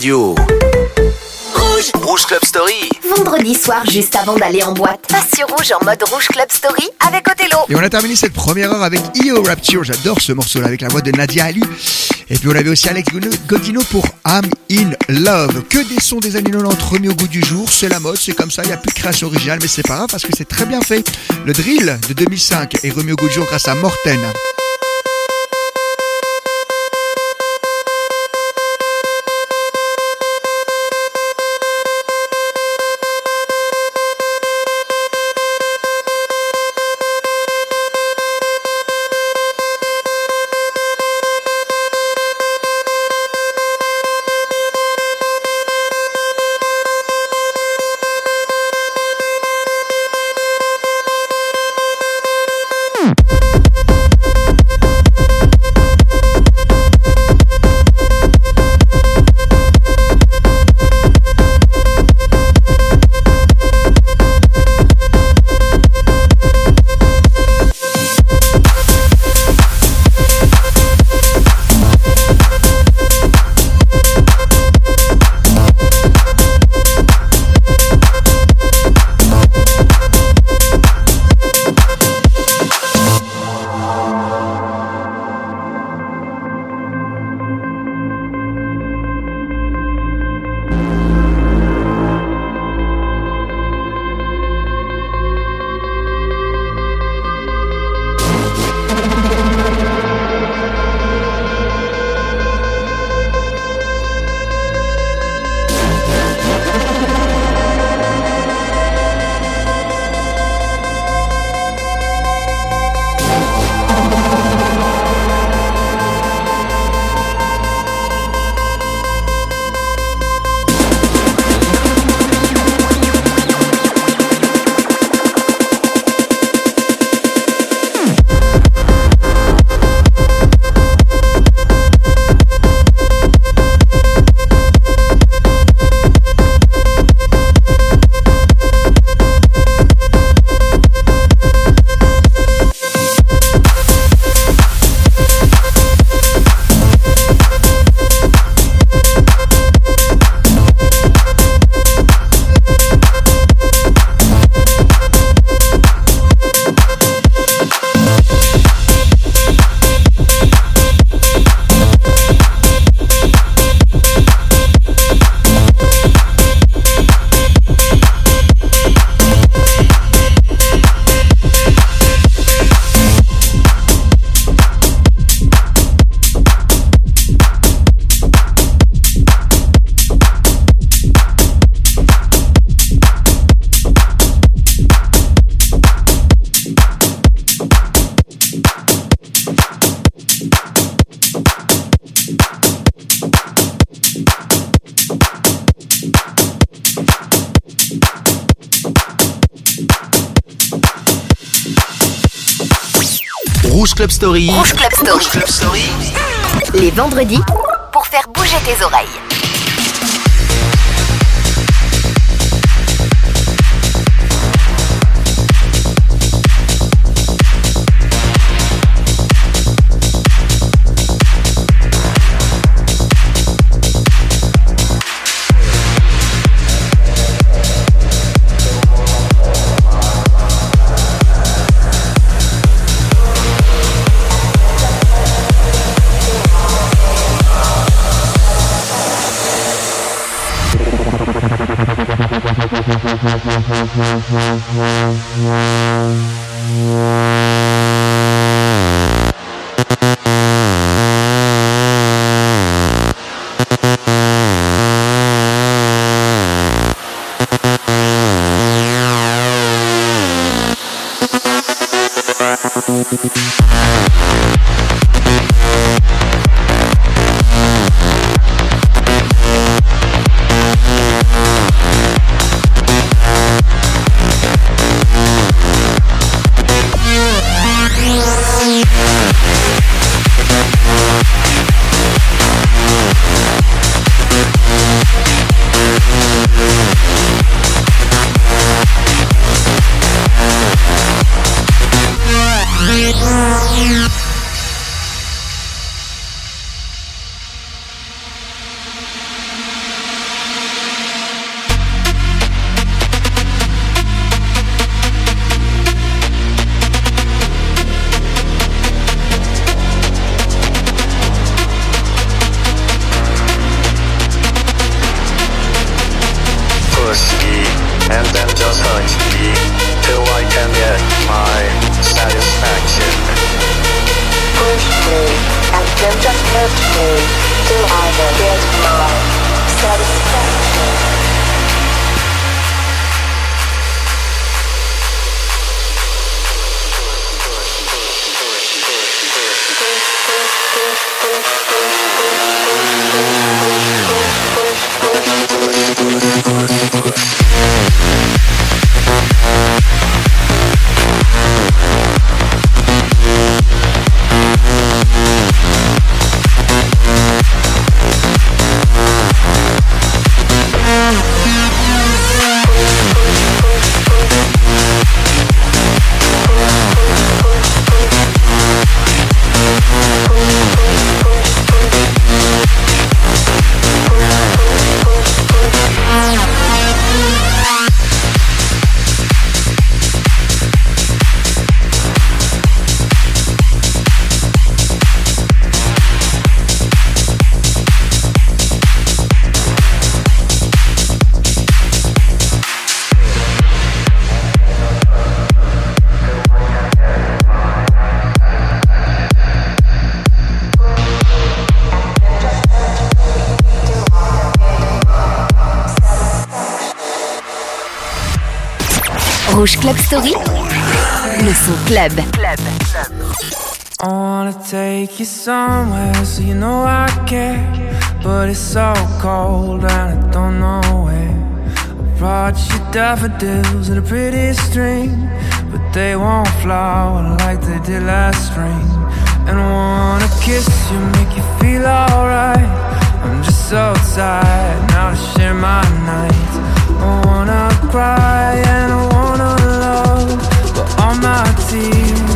radio. Rouge Rouge Club Story Vendredi soir, juste avant d'aller en boîte, passe sur Rouge en mode Rouge Club Story avec Othello. Et on a terminé cette première heure avec EO Rapture. J'adore ce morceau-là avec la voix de Nadia Ali. Et puis on avait aussi Alex Godino pour I'm in Love. Que des sons des années 90 remis au goût du jour. C'est la mode, c'est comme ça. Il n'y a plus de création originale, mais c'est pas grave parce que c'est très bien fait. Le drill de 2005 est remis au goût du jour grâce à Morten. Story. Rouge Club Story. Rouge Club Story. Les vendredis, pour faire bouger tes oreilles. Club Story, le son club. I wanna take you somewhere so you know I care. But it's so cold and I don't know where. I brought you daffodils and a pretty string. But they won't flower like they did last spring. And I wanna kiss you, make you feel alright. I'm just so tired now to share my nights. I wanna cry and I on my team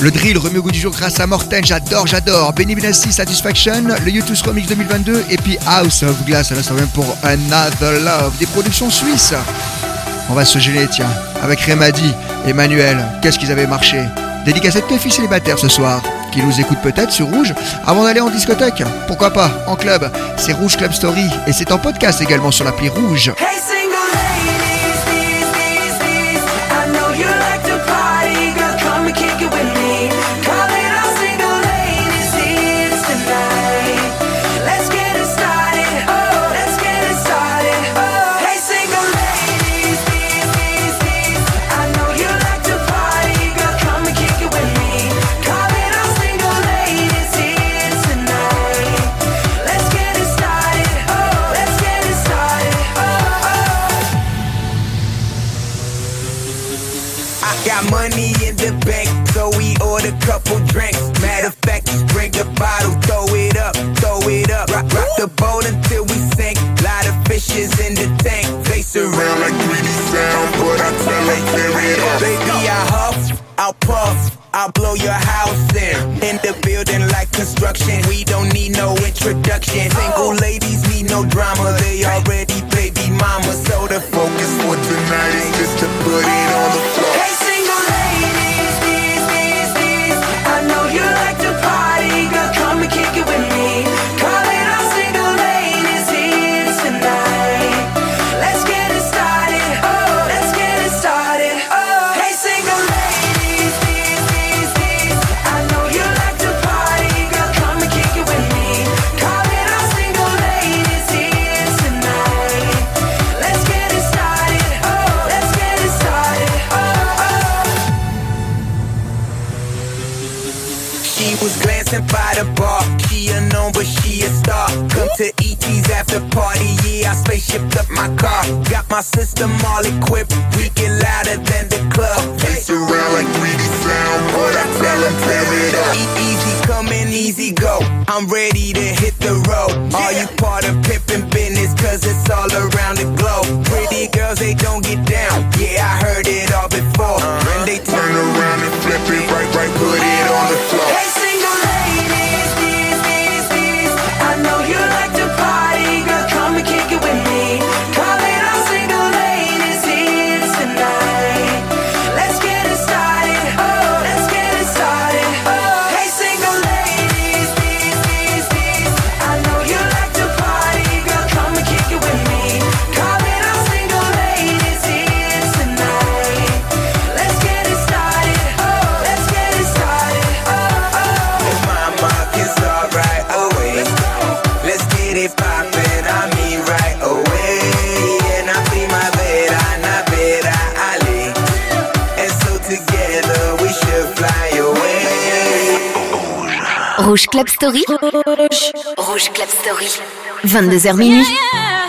Le drill remis au goût du jour grâce à Morten, j'adore, j'adore. Benny Benassi, Satisfaction, le YouTube Remix 2022 et puis House of Glass, là ça même pour Another Love, des productions suisses. On va se gêner, tiens, avec Remadi, Emmanuel, qu'est-ce qu'ils avaient marché? Dédicace à les filles célibataires ce soir, qui nous écoutent peut-être sur Rouge, avant d'aller en discothèque, pourquoi pas, en club. C'est Rouge Club Story et c'est en podcast également sur l'appli Rouge. the bar. She a known, but she a star. Come to ET's after party, yeah, I spaceshiped up my car. Got my system all equipped, we get louder than the club. Face around like 3D sound, what I tell them, tear it up. Easy come and easy go, I'm ready to hit the road. Are you part of pimpin' business, cause it's all around the globe. Pretty girls, they don't get down, yeah, I heard it Rouge Club Story. Rouge Club Story. 22h minuit. Yeah, yeah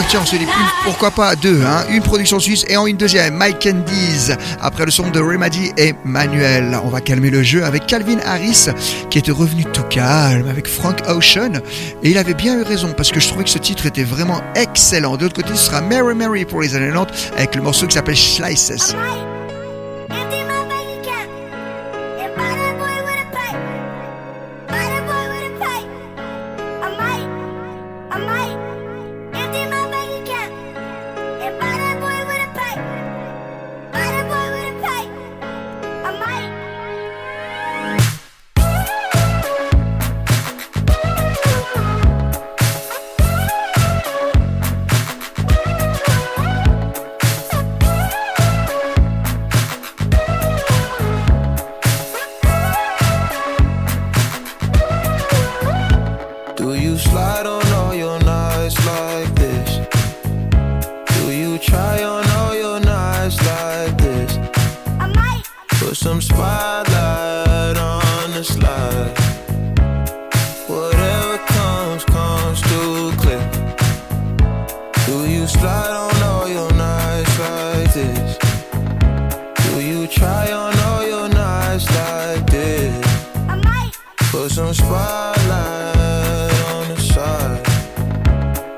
On se dit pourquoi pas deux, hein Une production suisse et en une deuxième, Mike Candies. Après le son de Remedy et Manuel, on va calmer le jeu avec Calvin Harris qui était revenu tout calme avec Frank Ocean. Et il avait bien eu raison parce que je trouvais que ce titre était vraiment excellent. De l'autre côté, ce sera Mary Mary pour les années 90 avec le morceau qui s'appelle Slices. Put some spotlight on the side.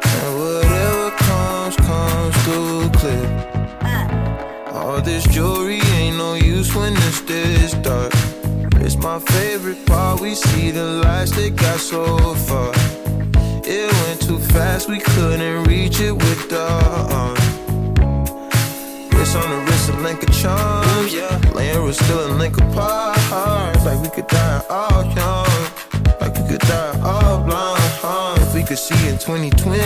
And whatever comes, comes through clear. All this jewelry ain't no use when it's this dark. It's my favorite part. We see the lights that got so far. It went too fast, we couldn't reach it with the arm. Wrist on the wrist, a link of charms. Yeah, laying was still a link apart. Like we could die all young. Like we could die all blind. huh? If we could see in 2020,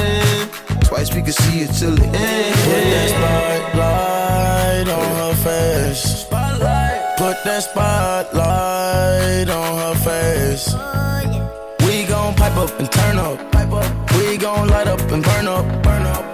twice we could see it till the end. Put that spotlight on her face. Put that spotlight on her face. We gon' pipe up and turn up. We gon' light up and burn up. Burn up.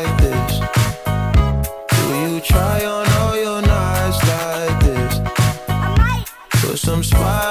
you try on all your nights like this? Put some spotlight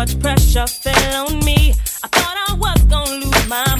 much pressure fell on me. I thought I was gonna lose my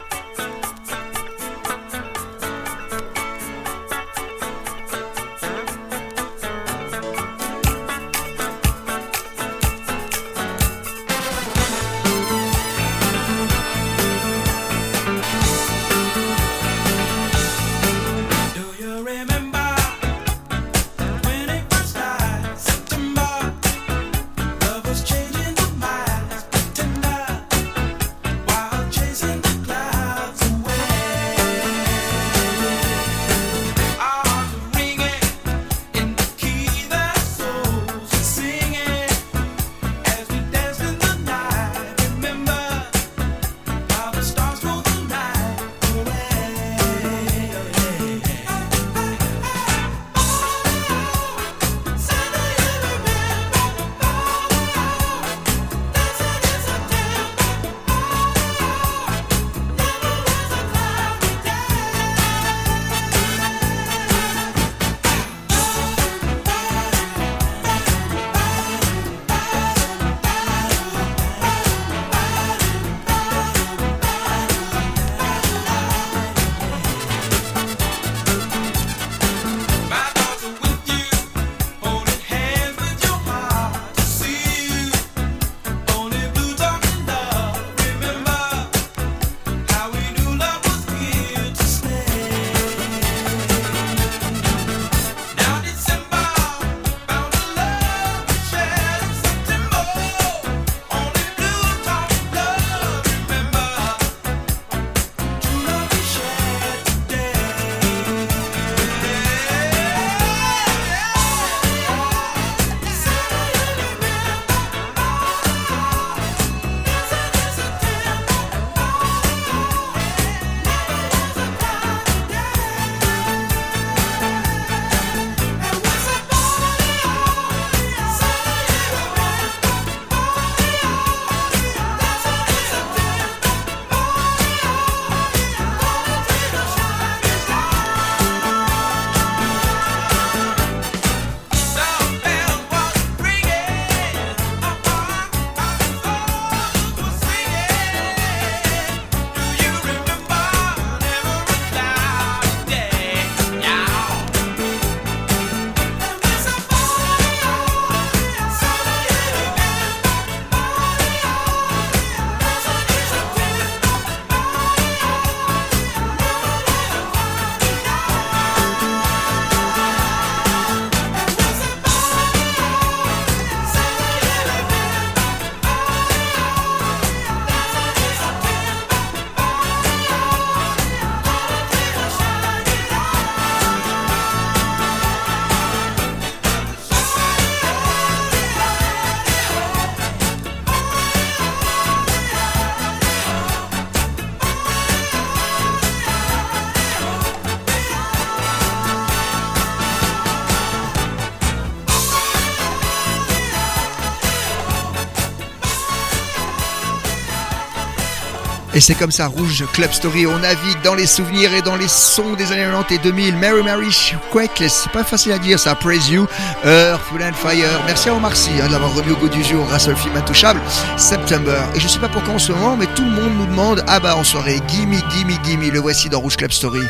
Et c'est comme ça, Rouge Club Story, on navigue dans les souvenirs et dans les sons des années 90 et 2000. Mary Mary Quakeless, c'est pas facile à dire ça, Praise You, Earth, Full and Fire. Merci à Omar Sy hein, l'avoir remis au goût du jour grâce film intouchable, September. Et je sais pas pourquoi en ce moment, mais tout le monde nous demande, ah bah en soirée, gimme, gimme, gimme, le voici dans Rouge Club Story.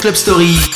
Club Story.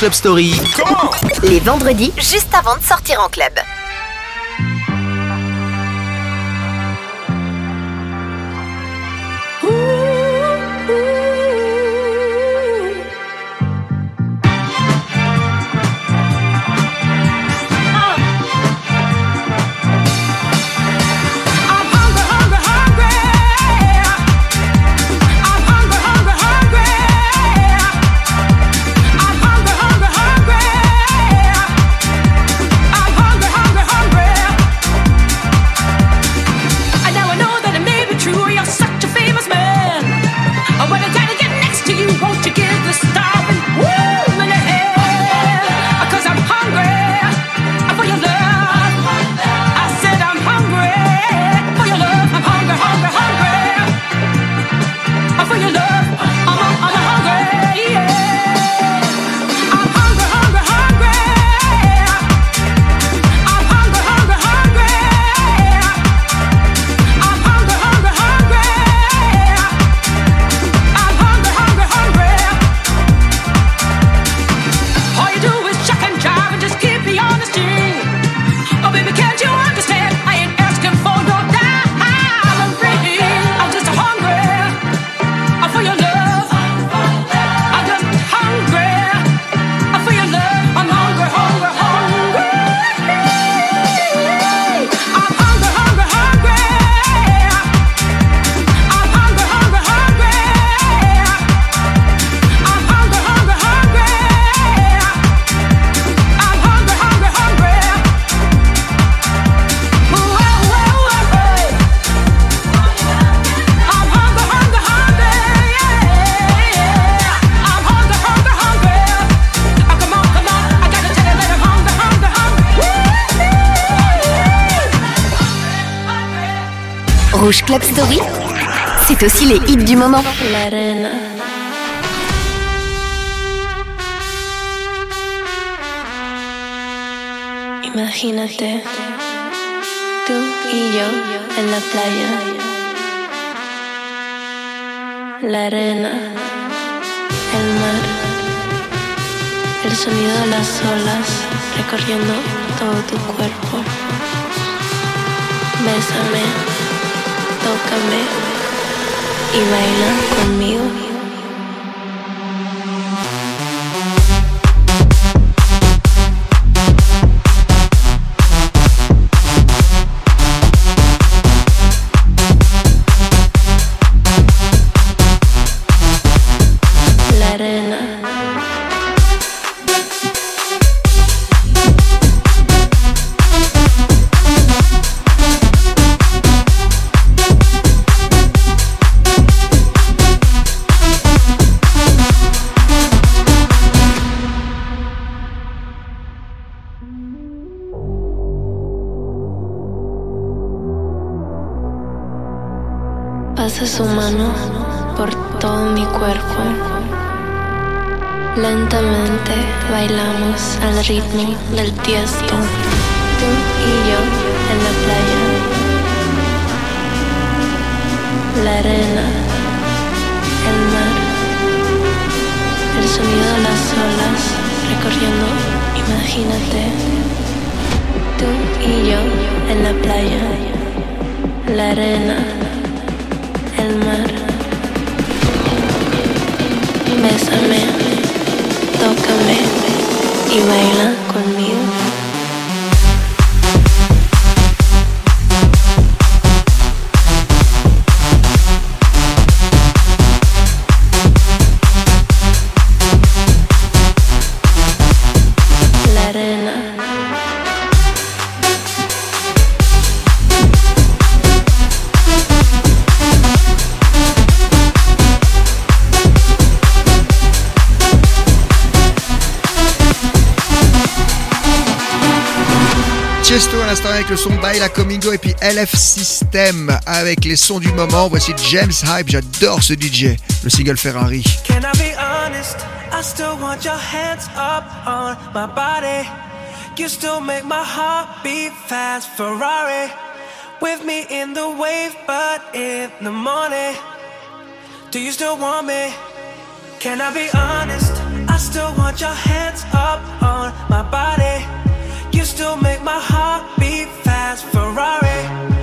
Club Story. Les vendredis, juste avant de sortir en club. Club Story, c'est aussi les hits du moment. Imagínate, tú y yo en la playa. La arena, el mar, el sonido de las olas recorriendo todo tu cuerpo. Bésame, y baila conmigo. Pasa su mano por todo mi cuerpo. Lentamente bailamos al ritmo del tiesto. Tú y yo en la playa. La arena, el mar, el sonido de las olas recorriendo. Imagínate. Tú y yo en la playa. La arena, Bésame, tócame y baila conmigo. le son Baila Comingo et puis LF System avec les sons du moment. Voici James Hype, j'adore ce DJ, le single Ferrari. Can I be honest? I still want your hands up on my body. You still make my heart beat fast, Ferrari. With me in the wave, but in the morning. Do you still want me? Can I be honest? I still want your hands up on my body. To make my heart beat fast. Ferrari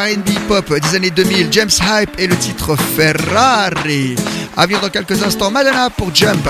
RB pop des années 2000, James Hype et le titre Ferrari. À venir dans quelques instants, Madonna pour Jump.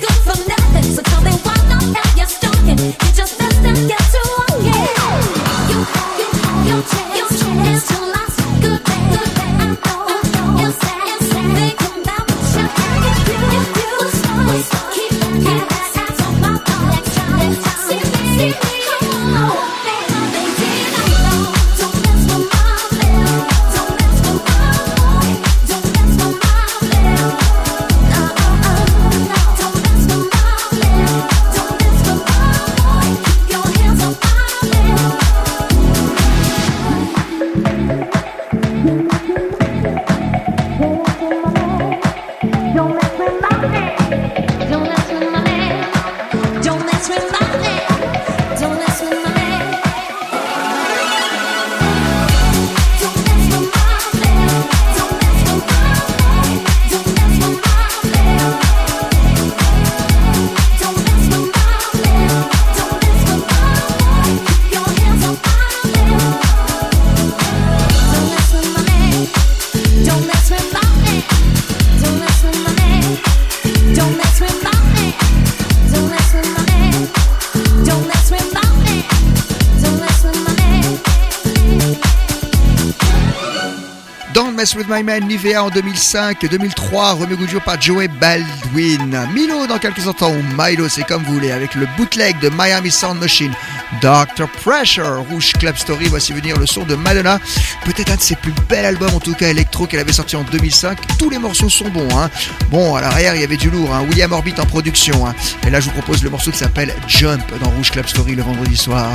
Come from With My Man, Nivea en 2005, 2003, remis Gugio par Joey Baldwin. Milo dans quelques instants, ou Milo, c'est comme vous voulez, avec le bootleg de Miami Sound Machine. Dr. Pressure, Rouge Club Story, voici venir le son de Madonna. Peut-être un de ses plus bels albums, en tout cas électro, qu'elle avait sorti en 2005. Tous les morceaux sont bons. Hein. Bon, à l'arrière, il y avait du lourd. Hein. William Orbit en production. Hein. Et là, je vous propose le morceau qui s'appelle Jump dans Rouge Club Story le vendredi soir.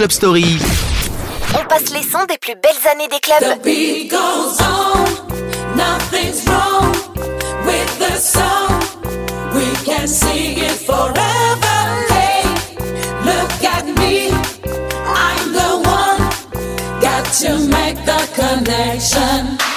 Club Story. On passe les sons des plus belles années des clubs. The beat goes on, nothing's wrong with the song. We can sing it forever. Hey, look at me, I'm the one. Got to make the connection.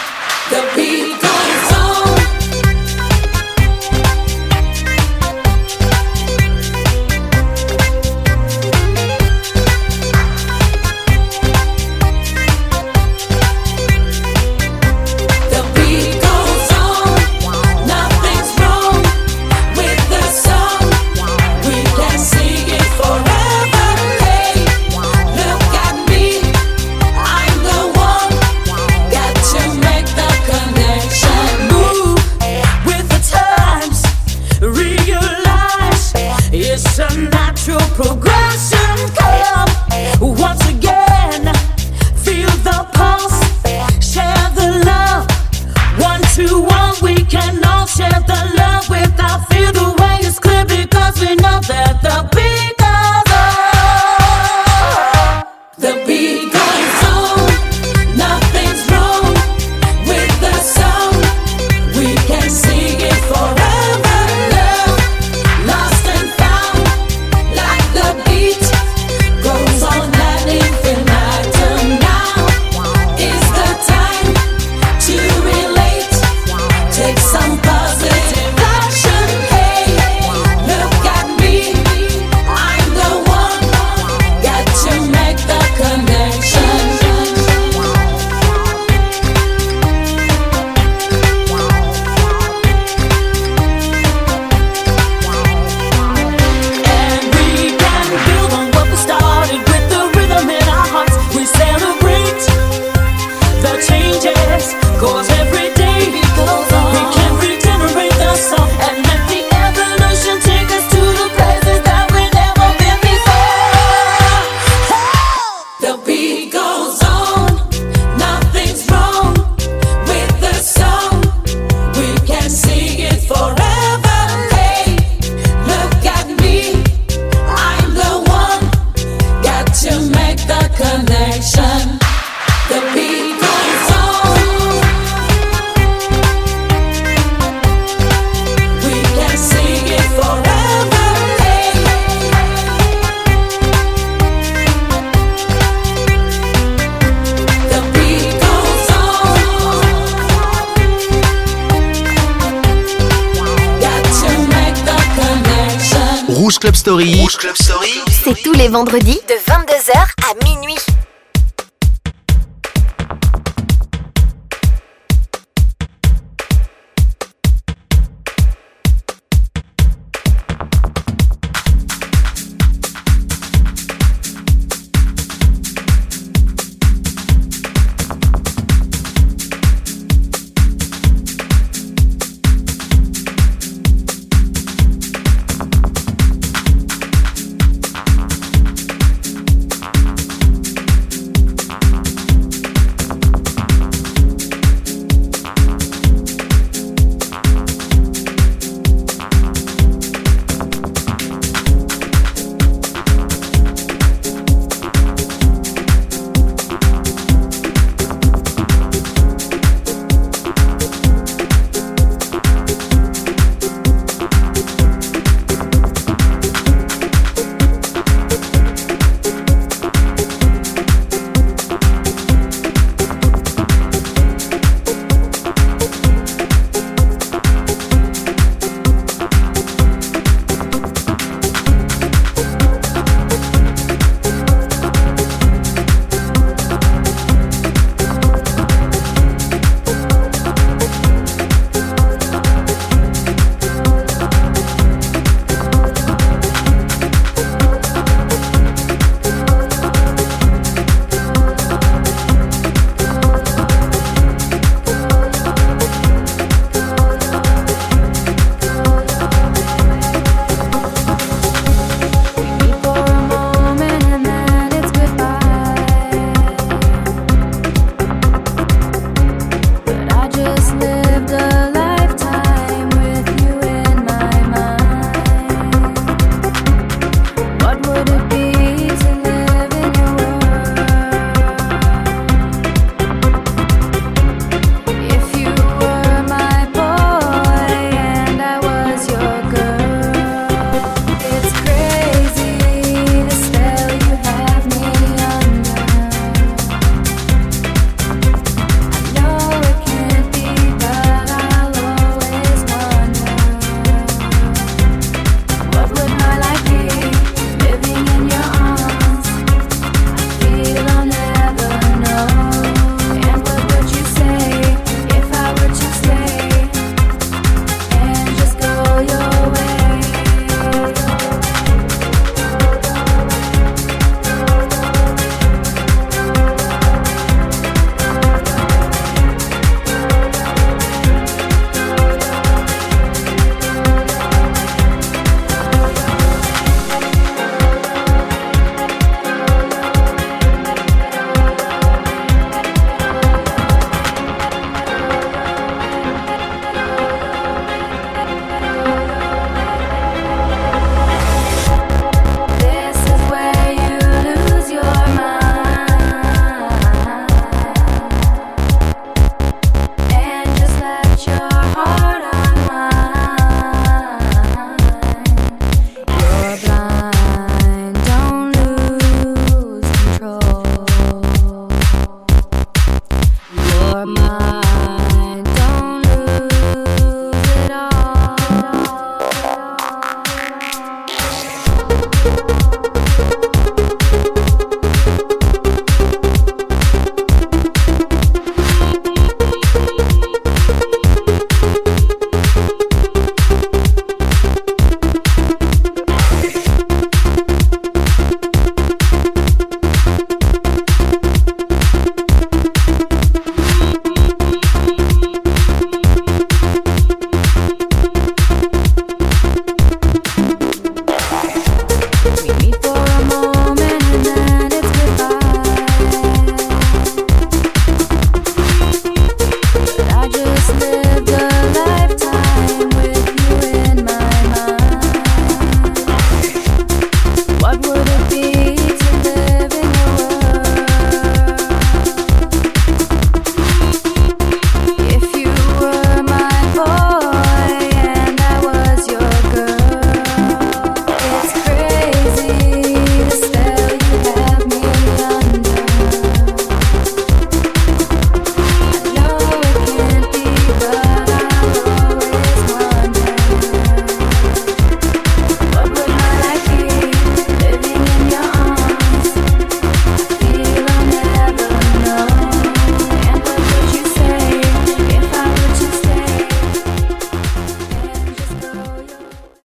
Club Story. Club Story. C'est tous les vendredis de 22h à minuit.